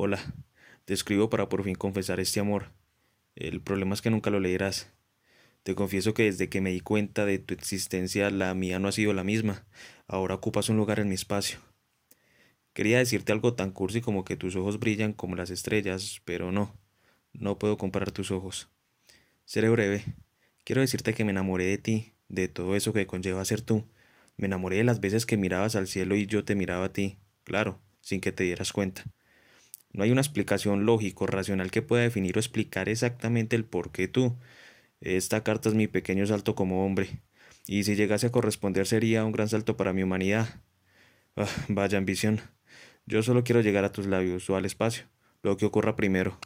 Hola, te escribo para por fin confesar este amor. El problema es que nunca lo leerás. Te confieso que desde que me di cuenta de tu existencia, la mía no ha sido la misma. Ahora ocupas un lugar en mi espacio. Quería decirte algo tan cursi como que tus ojos brillan como las estrellas, pero no. No puedo comparar tus ojos. Seré breve. Quiero decirte que me enamoré de ti, de todo eso que conlleva ser tú. Me enamoré de las veces que mirabas al cielo y yo te miraba a ti, claro, sin que te dieras cuenta. No hay una explicación lógico, racional que pueda definir o explicar exactamente el por qué tú. Esta carta es mi pequeño salto como hombre, y si llegase a corresponder sería un gran salto para mi humanidad. Ah, vaya ambición. Yo solo quiero llegar a tus labios o al espacio, lo que ocurra primero.